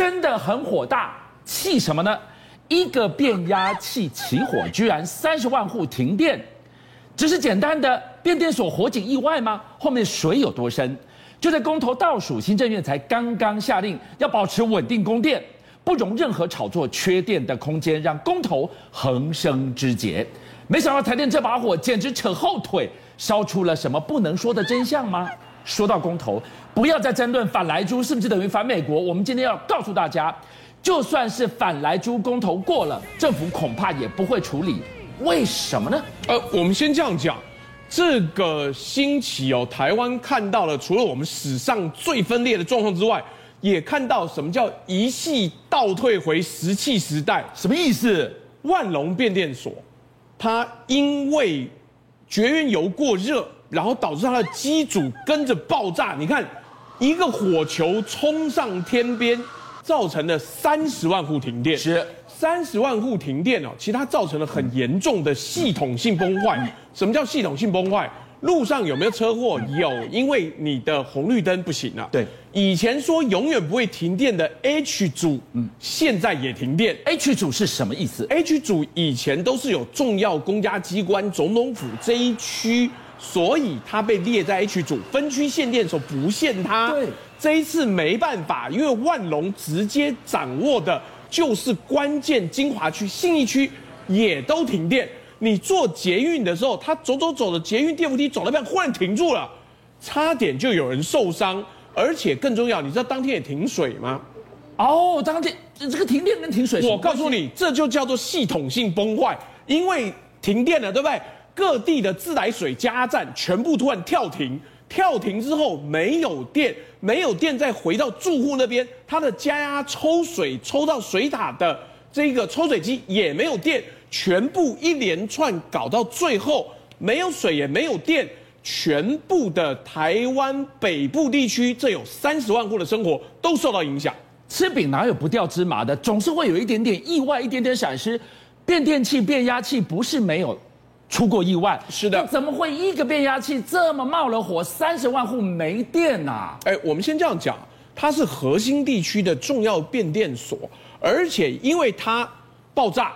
真的很火大，气什么呢？一个变压器起火，居然三十万户停电，只是简单的变电所火警意外吗？后面水有多深？就在公投倒数，新政院才刚刚下令要保持稳定供电，不容任何炒作缺电的空间，让公投横生枝节。没想到台电这把火简直扯后腿，烧出了什么不能说的真相吗？说到公投，不要再争论反莱猪是不是等于反美国。我们今天要告诉大家。就算是反莱猪公投过了，政府恐怕也不会处理，为什么呢？呃，我们先这样讲，这个星期哦，台湾看到了除了我们史上最分裂的状况之外，也看到什么叫一系倒退回石器时代，什么意思？万隆变电所，它因为绝缘油过热，然后导致它的机组跟着爆炸。你看，一个火球冲上天边。造成了三十万户停电，是三十万户停电哦。其实它造成了很严重的系统性崩坏。什么叫系统性崩坏？路上有没有车祸？有，因为你的红绿灯不行了。对，以前说永远不会停电的 H 组，嗯，现在也停电。H 组是什么意思？H 组以前都是有重要公家机关、总统府这一区，所以它被列在 H 组，分区限电的时候不限它。对。这一次没办法，因为万隆直接掌握的就是关键精华区、信义区也都停电。你坐捷运的时候，他走走走的捷运电扶梯走到一半，忽然停住了，差点就有人受伤。而且更重要，你知道当天也停水吗？哦，当天这个停电跟停水，我告诉你，这就叫做系统性崩坏。因为停电了，对不对？各地的自来水加站全部突然跳停。跳停之后没有电，没有电再回到住户那边，他的加压抽水抽到水塔的这个抽水机也没有电，全部一连串搞到最后没有水也没有电，全部的台湾北部地区，这有三十万户的生活都受到影响。吃饼哪有不掉芝麻的，总是会有一点点意外，一点点闪失。变电器、变压器不是没有。出过意外，是的，怎么会一个变压器这么冒了火，三十万户没电呢？啊？哎，我们先这样讲，它是核心地区的重要变电所，而且因为它爆炸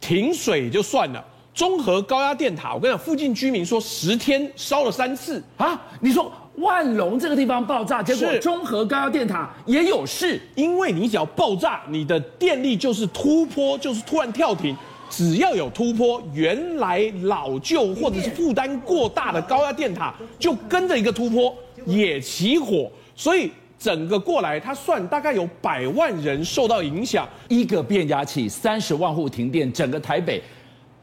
停水就算了，中和高压电塔，我跟你讲，附近居民说十天烧了三次啊！你说万隆这个地方爆炸，结果中和高压电塔也有事，因为你只要爆炸，你的电力就是突破，就是突然跳停。只要有突破，原来老旧或者是负担过大的高压电塔就跟着一个突破也起火，所以整个过来，他算大概有百万人受到影响。一个变压器，三十万户停电，整个台北，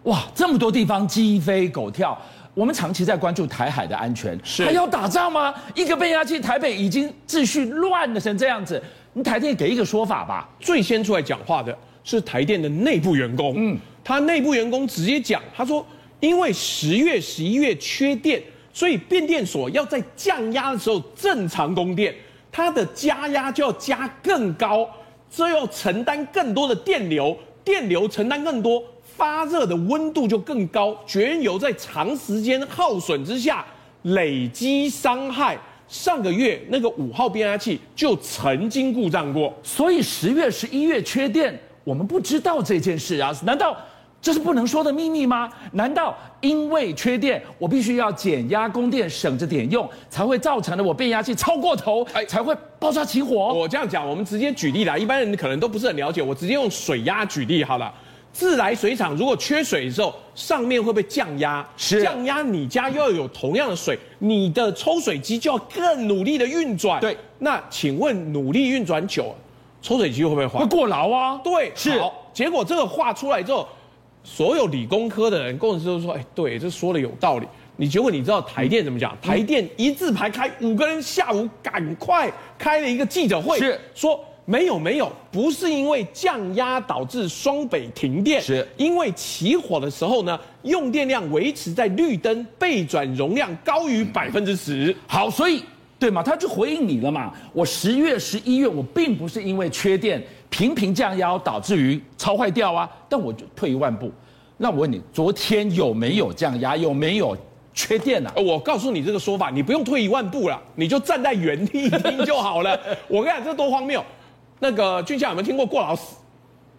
哇，这么多地方鸡飞狗跳。我们长期在关注台海的安全，是还要打仗吗？一个变压器，台北已经秩序乱的成这样子，你台电给一个说法吧。最先出来讲话的是台电的内部员工，嗯。他内部员工直接讲，他说，因为十月、十一月缺电，所以变电所要在降压的时候正常供电，它的加压就要加更高，这要承担更多的电流，电流承担更多，发热的温度就更高，绝缘油在长时间耗损之下累积伤害。上个月那个五号变压器就曾经故障过，所以十月、十一月缺电，我们不知道这件事啊？难道？这是不能说的秘密吗？难道因为缺电，我必须要减压供电，省着点用，才会造成了我变压器超过头，哎，才会爆炸起火？我这样讲，我们直接举例啦，一般人可能都不是很了解，我直接用水压举例好了。自来水厂如果缺水的时候，上面会不会降压？是降压，你家又要有同样的水，你的抽水机就要更努力的运转。对，那请问努力运转久，抽水机会不会坏？会过劳啊？对，是。好，结果这个话出来之后。所有理工科的人，工程师都说：“哎，对，这说的有道理。”你结果你知道台电怎么讲？台电一字排开五个人，下午赶快开了一个记者会，是说没有没有，不是因为降压导致双北停电，是因为起火的时候呢，用电量维持在绿灯备转容量高于百分之十。好，所以对嘛，他就回应你了嘛。我十月、十一月，我并不是因为缺电。频频降压导致于超坏掉啊！但我就退一万步，那我问你，昨天有没有降压？有没有缺电啊？我告诉你这个说法，你不用退一万步了，你就站在原地听就好了。我跟你讲，这多荒谬！那个俊相有没有听过过劳死？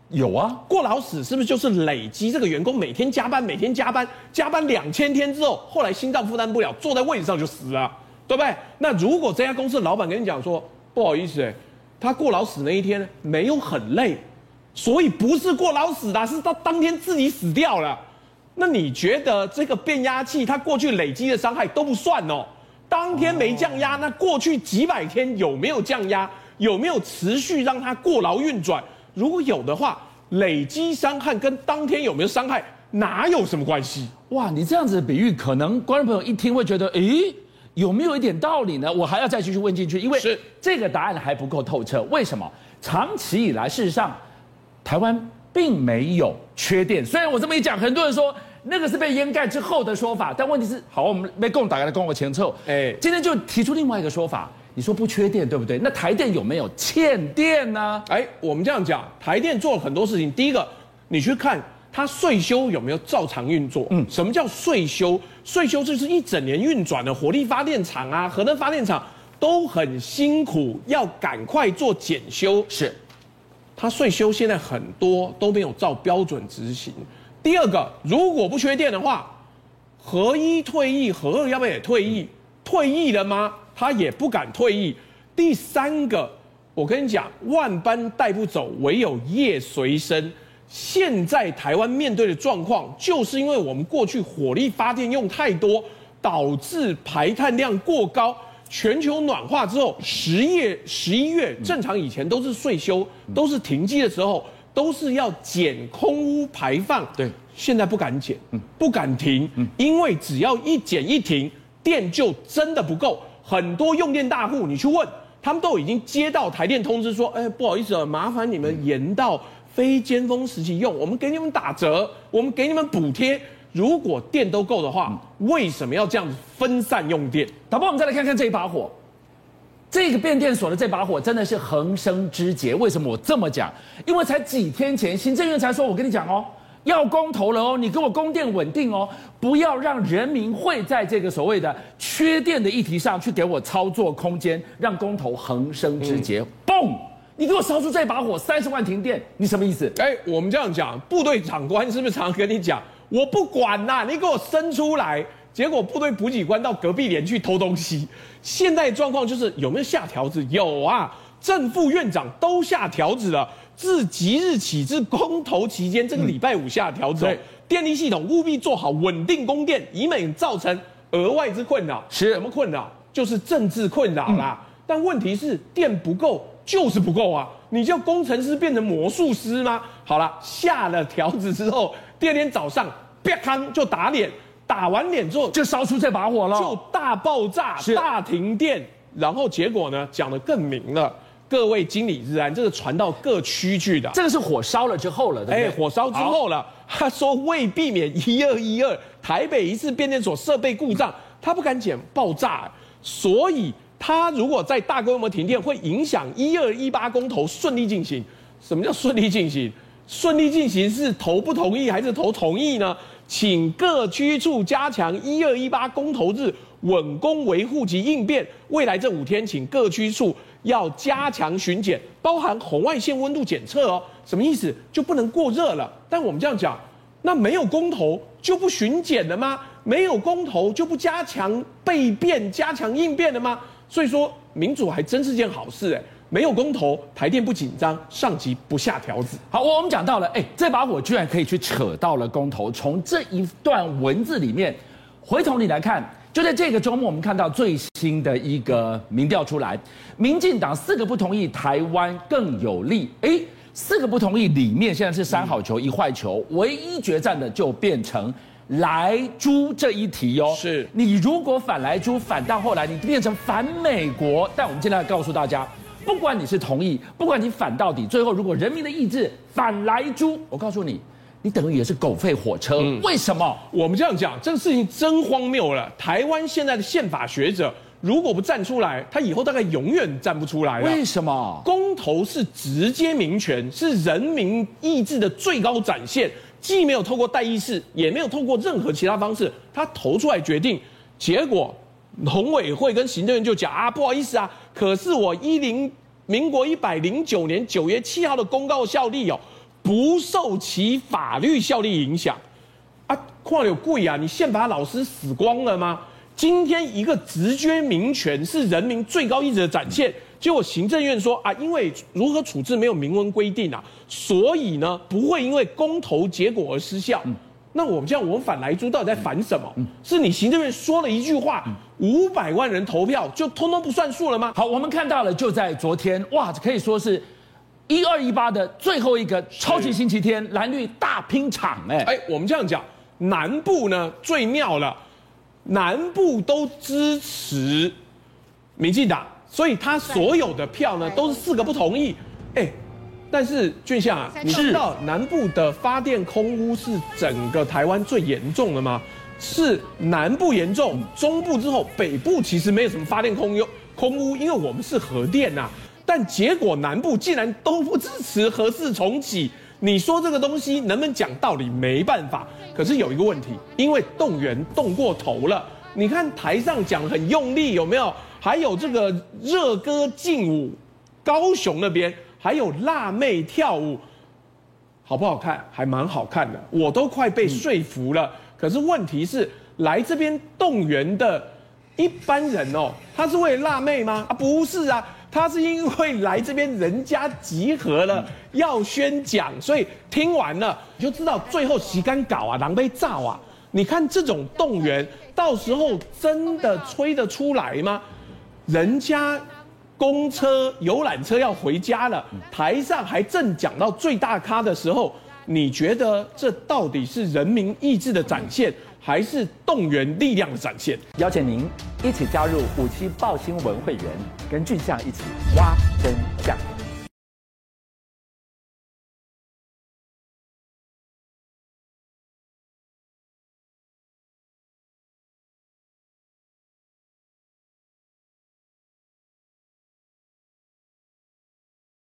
有啊，过劳死是不是就是累积这个员工每天加班，每天加班，加班两千天之后，后来心脏负担不了，坐在位置上就死了，对不对？那如果这家公司的老板跟你讲说，不好意思，哎，他过劳死那一天没有很累，所以不是过劳死的，是他当天自己死掉了。那你觉得这个变压器它过去累积的伤害都不算哦？当天没降压，那过去几百天有没有降压？有没有持续让它过劳运转？如果有的话，累积伤害跟当天有没有伤害哪有什么关系？哇，你这样子的比喻，可能观众朋友一听会觉得，诶，有没有一点道理呢？我还要再继续问进去，因为是这个答案还不够透彻。为什么？长期以来，事实上，台湾并没有缺电。虽然我这么一讲，很多人说那个是被掩盖之后的说法，但问题是，好，我们被共打开的跟我前凑，哎，今天就提出另外一个说法。你说不缺电，对不对？那台电有没有欠电呢？哎，我们这样讲，台电做了很多事情。第一个，你去看它岁修有没有照常运作？嗯，什么叫岁修？岁修就是一整年运转的火力发电厂啊、核能发电厂都很辛苦，要赶快做检修。是，它岁修现在很多都没有照标准执行。第二个，如果不缺电的话，核一退役，核二要不要也退役？退役了吗？他也不敢退役。第三个，我跟你讲，万般带不走，唯有业随身。现在台湾面对的状况，就是因为我们过去火力发电用太多，导致排碳量过高。全球暖化之后，十月、十一月正常以前都是岁修，都是停机的时候，都是要减空污排放。对，现在不敢减，不敢停，因为只要一减一停，电就真的不够。很多用电大户，你去问，他们都已经接到台电通知说，哎，不好意思啊，麻烦你们延到非尖峰时期用，我们给你们打折，我们给你们补贴。如果电都够的话，为什么要这样分散用电？导播，我们再来看看这一把火，这个变电所的这把火真的是横生枝节。为什么我这么讲？因为才几天前，行政院才说，我跟你讲哦。要公投了哦，你给我供电稳定哦，不要让人民会在这个所谓的缺电的议题上去给我操作空间，让公投横生枝节。嘣、嗯！你给我烧出这把火，三十万停电，你什么意思？哎，我们这样讲，部队长官是不是常常跟你讲，我不管呐，你给我生出来。结果部队补给官到隔壁连去偷东西。现在状况就是有没有下条子？有啊，正副院长都下条子了。自即日起至公投期间，这个礼拜五下调整，嗯、电力系统务必做好稳定供电，以免造成额外之困扰。是什么困扰？就是政治困扰啦。嗯、但问题是电不够，就是不够啊！你叫工程师变成魔术师吗？好了，下了条子之后，第二天早上啪康就打脸，打完脸之后就烧出这把火了，就大爆炸、大停电，然后结果呢，讲得更明了。各位经理日安，这个传到各区去的，这个是火烧了之后了，对不对？哎，火烧之后了。他说为避免一二一二台北一次变电所设备故障，他不敢讲爆炸，所以他如果在大规模停电，会影响一二一八公投顺利进行。什么叫顺利进行？顺利进行是投不同意还是投同意呢？请各区处加强一二一八公投日稳工维护及应变。未来这五天，请各区处。要加强巡检，包含红外线温度检测哦。什么意思？就不能过热了。但我们这样讲，那没有公投就不巡检了吗？没有公投就不加强备变、加强应变了吗？所以说，民主还真是件好事哎。没有公投，台电不紧张，上级不下条子。好，我们讲到了，哎，这把火居然可以去扯到了公投。从这一段文字里面，回头你来看。就在这个周末，我们看到最新的一个民调出来，民进党四个不同意，台湾更有利。诶，四个不同意里面，现在是三好球一坏球，唯一决战的就变成莱猪这一题哦。是你如果反莱猪，反到后来你变成反美国，但我们现在要告诉大家，不管你是同意，不管你反到底，最后如果人民的意志反莱猪，我告诉你。你等于也是狗吠火车，嗯、为什么？我们这样讲，这个事情真荒谬了。台湾现在的宪法学者如果不站出来，他以后大概永远站不出来了。为什么？公投是直接民权，是人民意志的最高展现，既没有透过代议事，也没有透过任何其他方式，他投出来决定。结果农委会跟行政院就讲啊，不好意思啊，可是我一零民国一百零九年九月七号的公告效力哦，不受其法律效力影响。啊，况有贵啊！你宪法老师死光了吗？今天一个直觉民权是人民最高意志的展现，结果行政院说啊，因为如何处置没有明文规定啊，所以呢不会因为公投结果而失效。嗯、那我们这样，我们反来猪到底在反什么？嗯、是你行政院说了一句话，五百万人投票就通通不算数了吗？好，我们看到了，就在昨天，哇，可以说是一二一八的最后一个超级星期天，蓝绿大拼场，哎，哎，我们这样讲，南部呢最妙了。南部都支持民进党，所以他所有的票呢都是四个不同意。哎，但是俊相啊，你知道南部的发电空污是整个台湾最严重的吗？是南部严重，中部之后北部其实没有什么发电空优空污，因为我们是核电呐。但结果南部竟然都不支持核四重启。你说这个东西能不能讲道理？没办法。可是有一个问题，因为动员动过头了。你看台上讲得很用力，有没有？还有这个热歌劲舞，高雄那边还有辣妹跳舞，好不好看？还蛮好看的，我都快被说服了。可是问题是，来这边动员的一般人哦，他是为了辣妹吗？啊，不是啊。他是因为来这边人家集合了，要宣讲，所以听完了你就知道最后洗干搞啊，狼狈炸啊！你看这种动员，到时候真的吹得出来吗？人家公车、游览车要回家了，台上还正讲到最大咖的时候，你觉得这到底是人民意志的展现，还是动员力量的展现？邀请您一起加入五七报新闻会员，跟俊相一起挖。